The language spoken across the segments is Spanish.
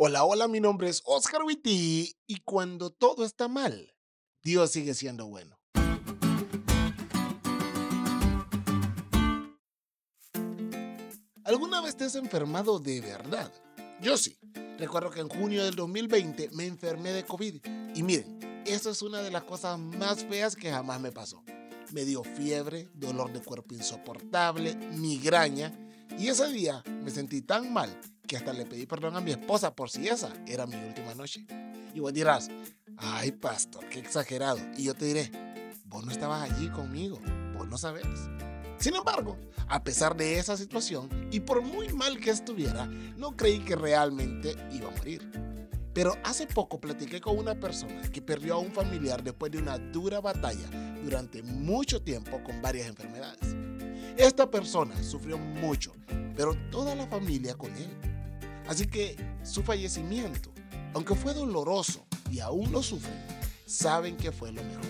Hola, hola, mi nombre es Oscar Witty y cuando todo está mal, Dios sigue siendo bueno. ¿Alguna vez te has enfermado de verdad? Yo sí. Recuerdo que en junio del 2020 me enfermé de COVID y miren, eso es una de las cosas más feas que jamás me pasó. Me dio fiebre, dolor de cuerpo insoportable, migraña y ese día me sentí tan mal que hasta le pedí perdón a mi esposa por si esa era mi última noche. Y vos dirás, ay pastor, qué exagerado. Y yo te diré, vos no estabas allí conmigo, vos no sabes. Sin embargo, a pesar de esa situación y por muy mal que estuviera, no creí que realmente iba a morir. Pero hace poco platiqué con una persona que perdió a un familiar después de una dura batalla durante mucho tiempo con varias enfermedades. Esta persona sufrió mucho, pero toda la familia con él. Así que su fallecimiento, aunque fue doloroso y aún lo sufren, saben que fue lo mejor.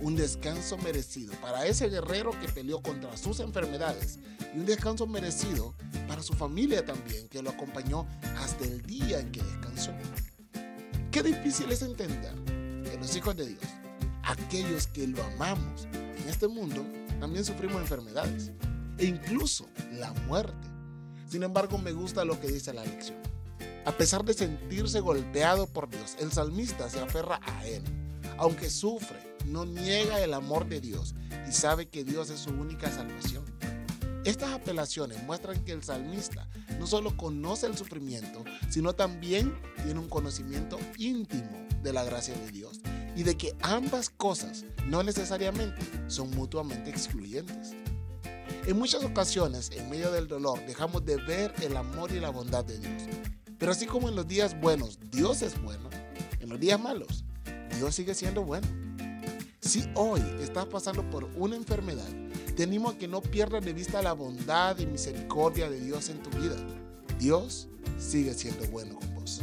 Un descanso merecido para ese guerrero que peleó contra sus enfermedades y un descanso merecido para su familia también que lo acompañó hasta el día en que descansó. Qué difícil es entender que los hijos de Dios, aquellos que lo amamos en este mundo, también sufrimos enfermedades e incluso la muerte. Sin embargo, me gusta lo que dice la lección. A pesar de sentirse golpeado por Dios, el salmista se aferra a Él. Aunque sufre, no niega el amor de Dios y sabe que Dios es su única salvación. Estas apelaciones muestran que el salmista no solo conoce el sufrimiento, sino también tiene un conocimiento íntimo de la gracia de Dios y de que ambas cosas no necesariamente son mutuamente excluyentes. En muchas ocasiones, en medio del dolor, dejamos de ver el amor y la bondad de Dios. Pero así como en los días buenos Dios es bueno, en los días malos Dios sigue siendo bueno. Si hoy estás pasando por una enfermedad, te animo a que no pierdas de vista la bondad y misericordia de Dios en tu vida. Dios sigue siendo bueno con vos.